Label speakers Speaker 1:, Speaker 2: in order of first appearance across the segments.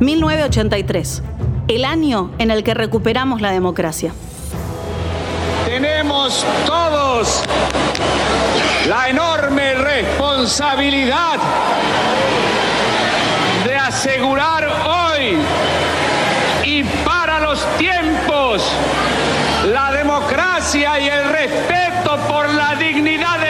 Speaker 1: 1983, el año en el que recuperamos la democracia.
Speaker 2: Tenemos todos la enorme responsabilidad de asegurar hoy y para los tiempos la democracia y el respeto por la dignidad del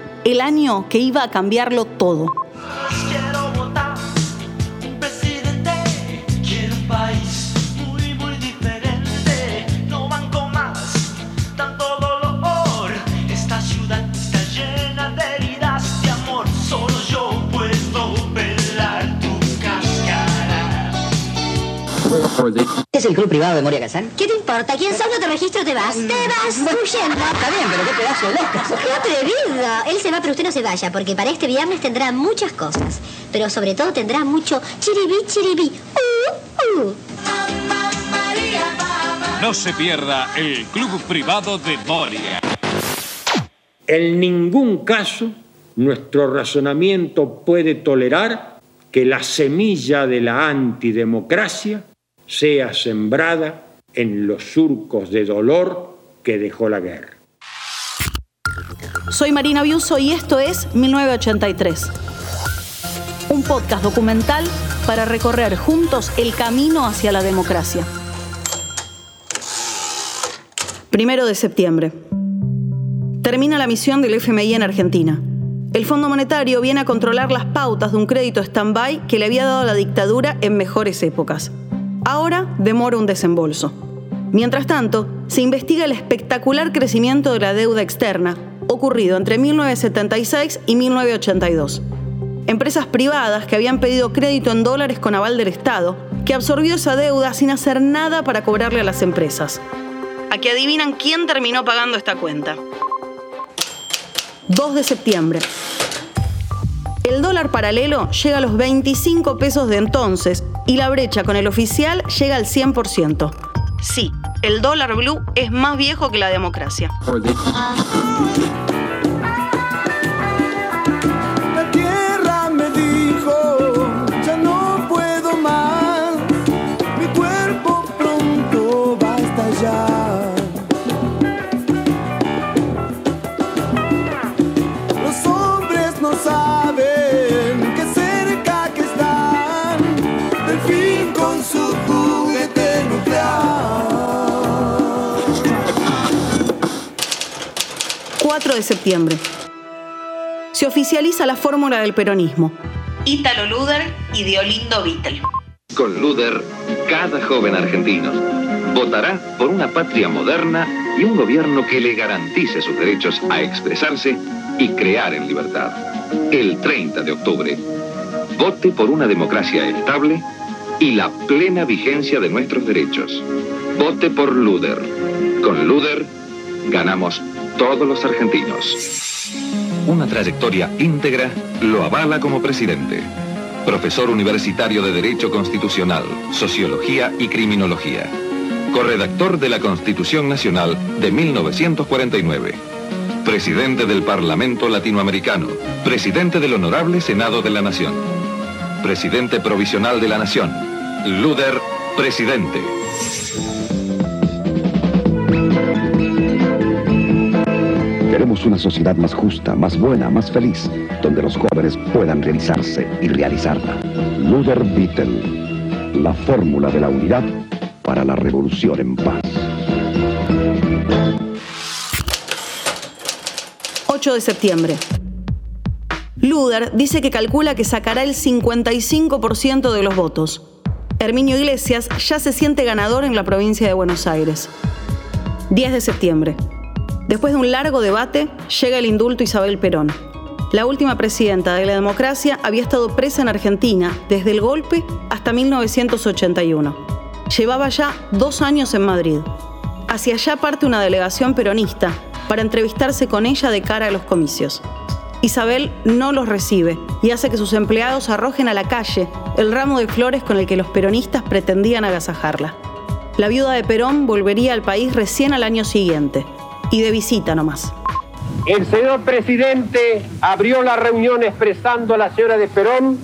Speaker 1: el año que iba a cambiarlo todo?
Speaker 3: ¿Es el club privado de Moria Kazan?
Speaker 4: ¿Qué te importa? ¿Quién sos? No te registro, te vas. Te vas huyendo.
Speaker 3: Está bien, pero qué pedazo de loca.
Speaker 4: ¡Qué atrevido! Él se va, pero usted no se vaya, porque para este viernes tendrá muchas cosas. Pero sobre todo tendrá mucho chiribí, chiribí. Uh, uh.
Speaker 5: No se pierda el club privado de Moria.
Speaker 6: En ningún caso nuestro razonamiento puede tolerar que la semilla de la antidemocracia sea sembrada en los surcos de dolor que dejó la guerra.
Speaker 1: Soy Marina Biuso y esto es 1983. Un podcast documental para recorrer juntos el camino hacia la democracia. Primero de septiembre. Termina la misión del FMI en Argentina. El Fondo Monetario viene a controlar las pautas de un crédito stand-by que le había dado la dictadura en mejores épocas. Ahora demora un desembolso. Mientras tanto, se investiga el espectacular crecimiento de la deuda externa ocurrido entre 1976 y 1982. Empresas privadas que habían pedido crédito en dólares con aval del Estado, que absorbió esa deuda sin hacer nada para cobrarle a las empresas. ¿A que adivinan quién terminó pagando esta cuenta? 2 de septiembre. El dólar paralelo llega a los 25 pesos de entonces y la brecha con el oficial llega al 100%. Sí, el dólar blue es más viejo que la democracia. 4 de septiembre. Se oficializa la fórmula del peronismo. Ítalo Luder y Diolindo Vittel.
Speaker 7: Con Luder, cada joven argentino votará por una patria moderna y un gobierno que le garantice sus derechos a expresarse y crear en libertad. El 30 de octubre, vote por una democracia estable y la plena vigencia de nuestros derechos. Vote por Luder. Con Luder, ganamos todos los argentinos. Una trayectoria íntegra lo avala como presidente. Profesor universitario de Derecho Constitucional, Sociología y Criminología. Corredactor de la Constitución Nacional de 1949. Presidente del Parlamento Latinoamericano. Presidente del Honorable Senado de la Nación. Presidente Provisional de la Nación. Luder, Presidente.
Speaker 8: Una sociedad más justa, más buena, más feliz, donde los jóvenes puedan realizarse y realizarla. Luder Vittel, la fórmula de la unidad para la revolución en paz.
Speaker 1: 8 de septiembre. Luder dice que calcula que sacará el 55% de los votos. Herminio Iglesias ya se siente ganador en la provincia de Buenos Aires. 10 de septiembre. Después de un largo debate, llega el indulto Isabel Perón. La última presidenta de la democracia había estado presa en Argentina desde el golpe hasta 1981. Llevaba ya dos años en Madrid. Hacia allá parte una delegación peronista para entrevistarse con ella de cara a los comicios. Isabel no los recibe y hace que sus empleados arrojen a la calle el ramo de flores con el que los peronistas pretendían agasajarla. La viuda de Perón volvería al país recién al año siguiente, y de visita nomás.
Speaker 6: El señor presidente abrió la reunión expresando a la señora de Perón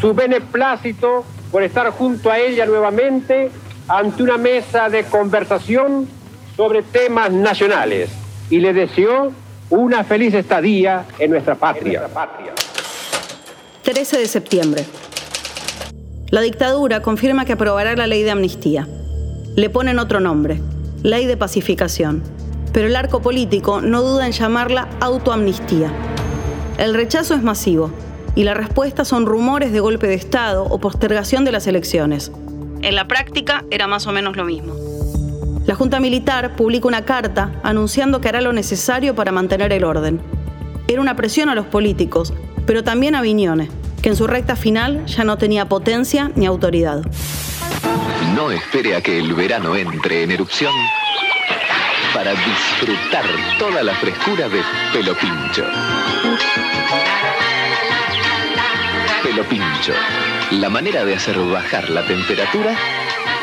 Speaker 6: su beneplácito por estar junto a ella nuevamente ante una mesa de conversación sobre temas nacionales y le deseó una feliz estadía en nuestra patria.
Speaker 1: 13 de septiembre. La dictadura confirma que aprobará la ley de amnistía. Le ponen otro nombre, ley de pacificación pero el arco político no duda en llamarla autoamnistía. El rechazo es masivo y la respuesta son rumores de golpe de Estado o postergación de las elecciones. En la práctica era más o menos lo mismo. La Junta Militar publica una carta anunciando que hará lo necesario para mantener el orden. Era una presión a los políticos, pero también a Viñones, que en su recta final ya no tenía potencia ni autoridad.
Speaker 7: No espere a que el verano entre en erupción para disfrutar toda la frescura de Pelo Pincho. Pelo Pincho, la manera de hacer bajar la temperatura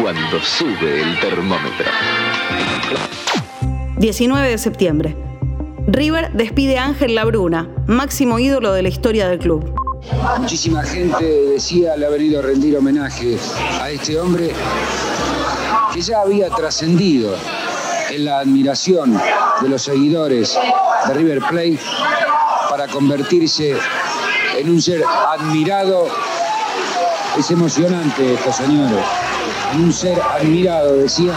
Speaker 7: cuando sube el termómetro.
Speaker 1: 19 de septiembre. River despide a Ángel Labruna, máximo ídolo de la historia del club.
Speaker 9: Muchísima gente decía al haber ido a rendir homenaje a este hombre que ya había trascendido en la admiración de los seguidores de River Plate para convertirse en un ser admirado. Es emocionante esto, señores. En un ser admirado, decía.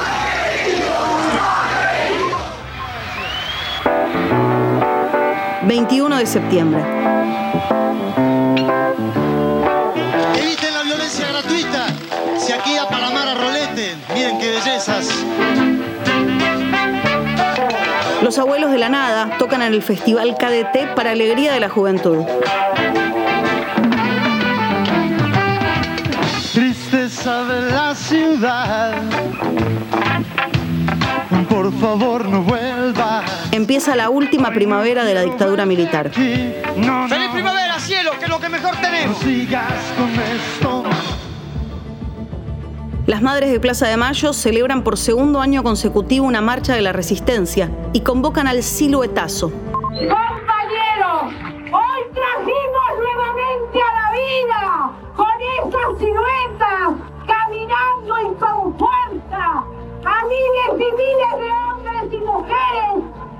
Speaker 1: ...21 de septiembre. Los abuelos de la nada tocan en el Festival KDT para alegría de la juventud.
Speaker 10: Tristeza de la ciudad. Por favor, no vuelva.
Speaker 1: Empieza la última primavera de la dictadura militar.
Speaker 10: ¡Feliz primavera, cielo! Que es lo que mejor tenemos. sigas con esto.
Speaker 1: Las Madres de Plaza de Mayo celebran por segundo año consecutivo una marcha de la resistencia y convocan al siluetazo.
Speaker 11: Compañeros, hoy trajimos nuevamente a la vida con estas siluetas, caminando y con fuerza, a miles y miles de hombres y mujeres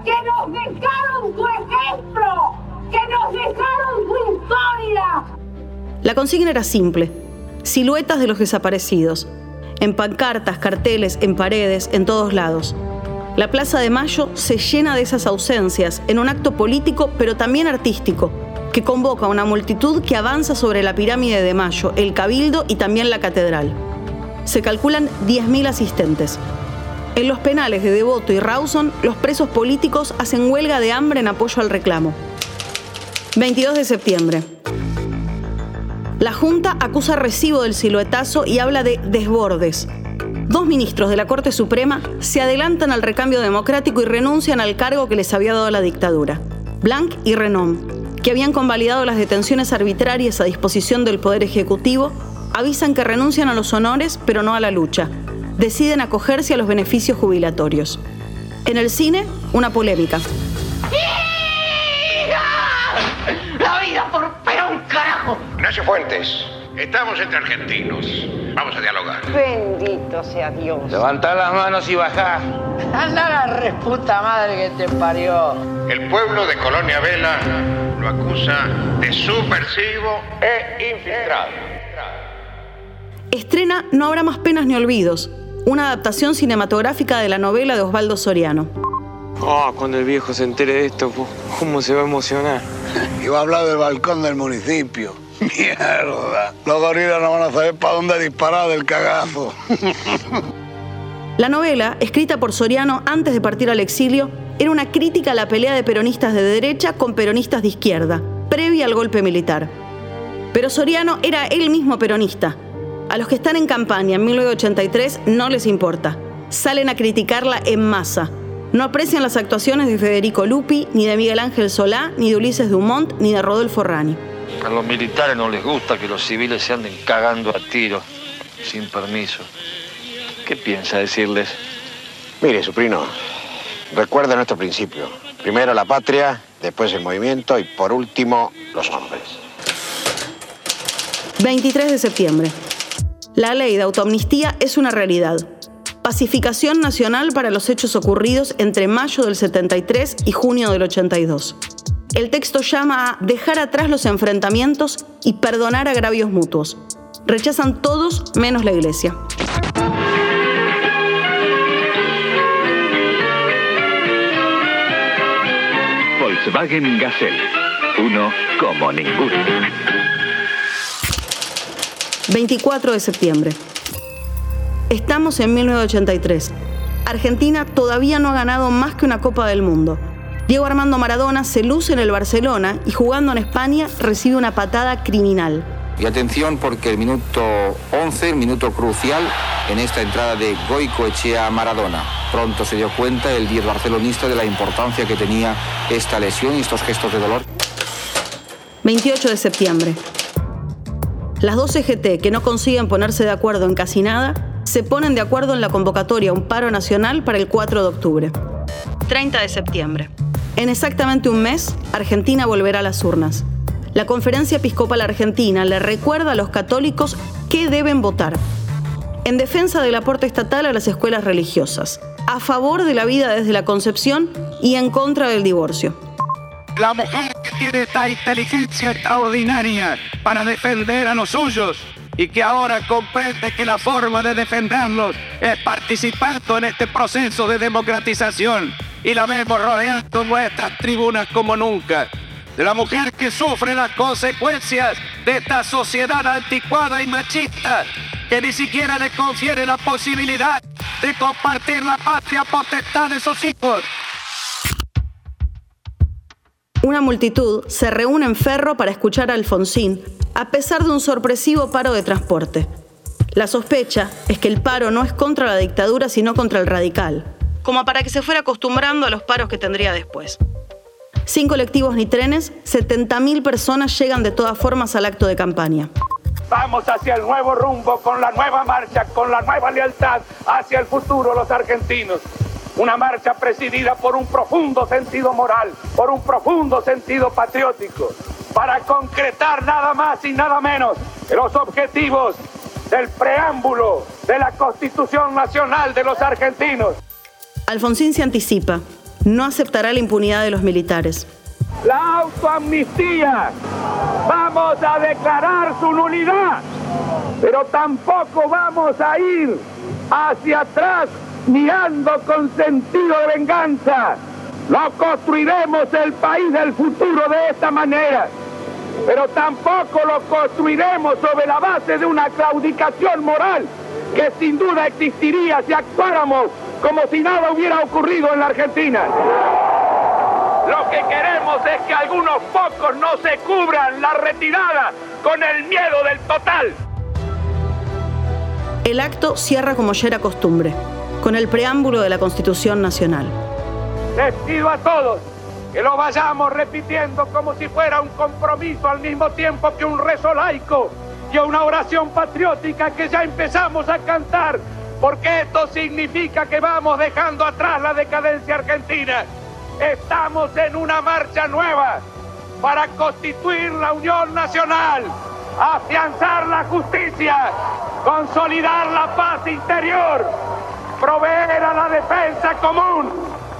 Speaker 11: que nos dejaron su ejemplo, que nos dejaron su historia.
Speaker 1: La consigna era simple, siluetas de los desaparecidos, en pancartas, carteles, en paredes, en todos lados. La Plaza de Mayo se llena de esas ausencias en un acto político pero también artístico, que convoca a una multitud que avanza sobre la pirámide de Mayo, el Cabildo y también la Catedral. Se calculan 10.000 asistentes. En los penales de Devoto y Rawson, los presos políticos hacen huelga de hambre en apoyo al reclamo. 22 de septiembre. La Junta acusa recibo del siluetazo y habla de desbordes. Dos ministros de la Corte Suprema se adelantan al recambio democrático y renuncian al cargo que les había dado la dictadura. Blanc y Renom, que habían convalidado las detenciones arbitrarias a disposición del Poder Ejecutivo, avisan que renuncian a los honores pero no a la lucha. Deciden acogerse a los beneficios jubilatorios. En el cine, una polémica.
Speaker 12: Ignacio Fuentes, estamos entre argentinos. Vamos a dialogar.
Speaker 13: Bendito sea Dios.
Speaker 12: Levanta las manos y baja.
Speaker 13: Anda la reputa madre que te parió.
Speaker 12: El pueblo de Colonia Vela lo acusa de subversivo e infiltrado.
Speaker 1: Estrena No habrá más penas ni olvidos, una adaptación cinematográfica de la novela de Osvaldo Soriano.
Speaker 14: Oh, cuando el viejo se entere de esto, ¿cómo se va a emocionar?
Speaker 15: Y va a hablar del balcón del municipio. Mierda. Los gorilas no van a saber para dónde disparar del cagazo.
Speaker 1: La novela, escrita por Soriano antes de partir al exilio, era una crítica a la pelea de peronistas de derecha con peronistas de izquierda, previa al golpe militar. Pero Soriano era él mismo peronista. A los que están en campaña en 1983 no les importa. Salen a criticarla en masa. No aprecian las actuaciones de Federico Lupi, ni de Miguel Ángel Solá, ni de Ulises Dumont, ni de Rodolfo Rani.
Speaker 16: A los militares no les gusta que los civiles se anden cagando a tiro, sin permiso. ¿Qué piensa decirles?
Speaker 15: Mire, Suprino, recuerda nuestro principio. Primero la patria, después el movimiento y por último los hombres.
Speaker 1: 23 de septiembre. La ley de autoamnistía es una realidad. Pacificación nacional para los hechos ocurridos entre mayo del 73 y junio del 82. El texto llama a dejar atrás los enfrentamientos y perdonar agravios mutuos. Rechazan todos menos la Iglesia.
Speaker 5: Volkswagen Gazelle. Uno como ninguno.
Speaker 1: 24 de septiembre. Estamos en 1983. Argentina todavía no ha ganado más que una Copa del Mundo. Diego Armando Maradona se luce en el Barcelona y jugando en España recibe una patada criminal.
Speaker 17: Y atención porque el minuto 11, el minuto crucial en esta entrada de Goico Echea Maradona. Pronto se dio cuenta el 10 barcelonista de la importancia que tenía esta lesión y estos gestos de dolor.
Speaker 1: 28 de septiembre. Las dos CGT que no consiguen ponerse de acuerdo en casi nada, se ponen de acuerdo en la convocatoria a un paro nacional para el 4 de octubre. 30 de septiembre. En exactamente un mes, Argentina volverá a las urnas. La Conferencia Episcopal Argentina le recuerda a los católicos qué deben votar. En defensa del aporte estatal a las escuelas religiosas, a favor de la vida desde la concepción y en contra del divorcio.
Speaker 2: La mujer que tiene esta inteligencia extraordinaria para defender a los suyos y que ahora comprende que la forma de defenderlos es participando en este proceso de democratización y la vemos rodeando nuestras tribunas como nunca. De la mujer que sufre las consecuencias de esta sociedad anticuada y machista que ni siquiera le confiere la posibilidad de compartir la patria potestad de sus hijos.
Speaker 1: Una multitud se reúne en Ferro para escuchar a Alfonsín, a pesar de un sorpresivo paro de transporte. La sospecha es que el paro no es contra la dictadura, sino contra el radical, como para que se fuera acostumbrando a los paros que tendría después. Sin colectivos ni trenes, 70.000 personas llegan de todas formas al acto de campaña.
Speaker 2: Vamos hacia el nuevo rumbo, con la nueva marcha, con la nueva lealtad hacia el futuro los argentinos. Una marcha presidida por un profundo sentido moral, por un profundo sentido patriótico, para concretar nada más y nada menos los objetivos del preámbulo de la Constitución Nacional de los argentinos.
Speaker 1: Alfonsín se anticipa, no aceptará la impunidad de los militares.
Speaker 2: La autoamnistía. Vamos a declarar su nulidad, pero tampoco vamos a ir hacia atrás mirando con sentido de venganza. No construiremos el país del futuro de esta manera, pero tampoco lo construiremos sobre la base de una claudicación moral que sin duda existiría si actuáramos como si nada hubiera ocurrido en la Argentina. Lo que queremos es que algunos pocos no se cubran la retirada con el miedo del total.
Speaker 1: El acto cierra como ya era costumbre, con el preámbulo de la Constitución Nacional.
Speaker 2: Les pido a todos que lo vayamos repitiendo como si fuera un compromiso al mismo tiempo que un rezo laico y una oración patriótica que ya empezamos a cantar, porque esto significa que vamos dejando atrás la decadencia argentina. Estamos en una marcha nueva para constituir la Unión Nacional, afianzar la justicia, consolidar la paz interior, defensa común,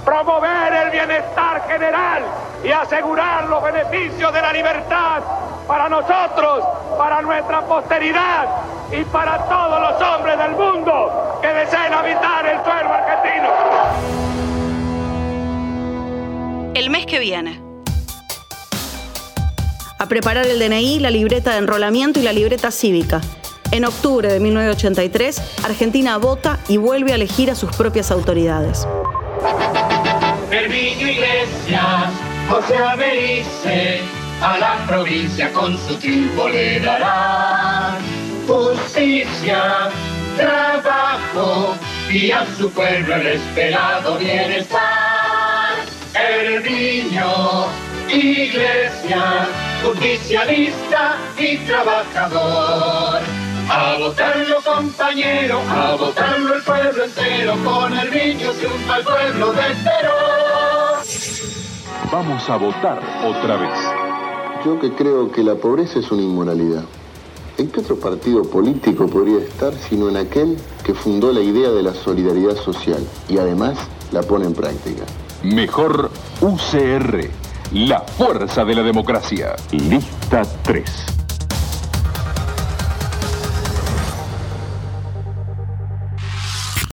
Speaker 2: promover el bienestar general y asegurar los beneficios de la libertad para nosotros, para nuestra posteridad y para todos los hombres del mundo que deseen habitar el suelo argentino.
Speaker 1: El mes que viene. A preparar el DNI, la libreta de enrolamiento y la libreta cívica. En octubre de 1983, Argentina vota y vuelve a elegir a sus propias autoridades.
Speaker 18: Herminio Iglesias, José Belice, a la provincia con su triunfo le dará justicia, trabajo y a su pueblo el esperado bienestar. Herminio Iglesias, justicialista y trabajador. A votarlo compañero, a votarlo el pueblo entero, con el niño triunfa el pueblo de Perón.
Speaker 19: Vamos a votar otra vez.
Speaker 20: Yo que creo que la pobreza es una inmoralidad. ¿En qué otro partido político podría estar sino en aquel que fundó la idea de la solidaridad social y además la pone en práctica?
Speaker 19: Mejor UCR, la fuerza de la democracia. Lista 3.